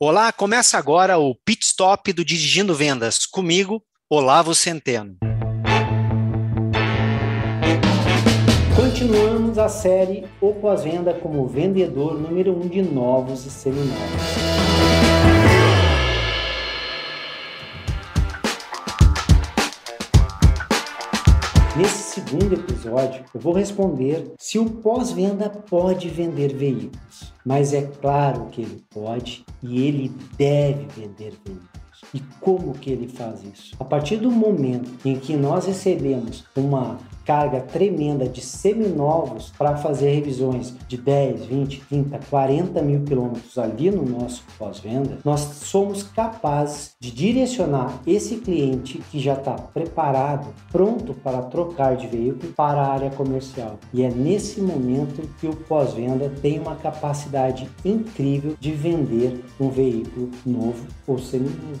Olá, começa agora o Pit Stop do Dirigindo Vendas. Comigo, Olavo Centeno. Continuamos a série O Pós-Venda como vendedor número 1 um de novos e. Nesse segundo episódio, eu vou responder se o pós-venda pode vender veículos. Mas é claro que ele pode e ele deve vender veículos. E como que ele faz isso? A partir do momento em que nós recebemos uma carga tremenda de seminovos para fazer revisões de 10, 20, 30, 40 mil quilômetros ali no nosso pós-venda, nós somos capazes de direcionar esse cliente que já está preparado, pronto para trocar de veículo para a área comercial. E é nesse momento que o pós-venda tem uma capacidade incrível de vender um veículo novo ou seminovo.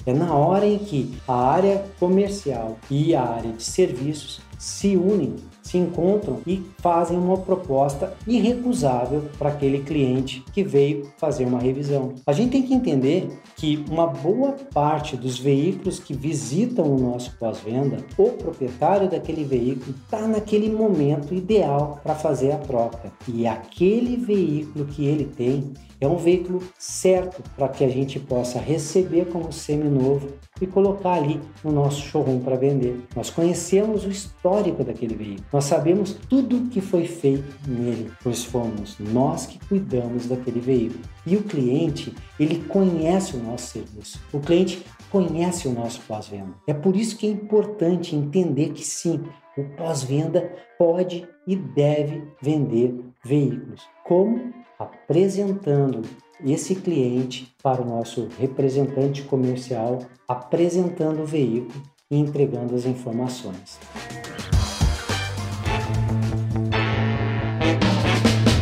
É na hora em que a área comercial e a área de serviços se unem, se encontram e fazem uma proposta irrecusável para aquele cliente que veio fazer uma revisão. A gente tem que entender que uma boa parte dos veículos que visitam o nosso pós-venda, o proprietário daquele veículo está naquele momento ideal para fazer a troca. E aquele veículo que ele tem é um veículo certo para que a gente possa receber como semi-novo e colocar ali no nosso showroom para vender. Nós conhecemos o histórico daquele veículo, nós sabemos tudo que foi feito nele, pois fomos nós que cuidamos daquele veículo. E o cliente, ele conhece o nosso serviço. O cliente conhece o nosso pós-venda. É por isso que é importante entender que sim, o pós-venda pode e deve vender veículos. Como? Apresentando esse cliente para o nosso representante comercial, apresentando o veículo e entregando as informações.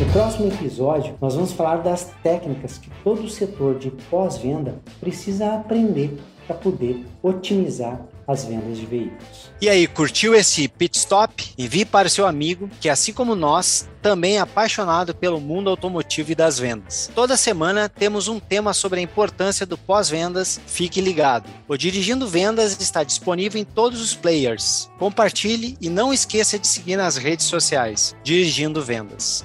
No próximo episódio, nós vamos falar das técnicas que todo o setor de pós-venda precisa aprender para poder otimizar as vendas de veículos. E aí, curtiu esse pit stop? Envie para o seu amigo que, assim como nós, também é apaixonado pelo mundo automotivo e das vendas. Toda semana temos um tema sobre a importância do pós-vendas. Fique ligado. O Dirigindo Vendas está disponível em todos os players. Compartilhe e não esqueça de seguir nas redes sociais. Dirigindo Vendas.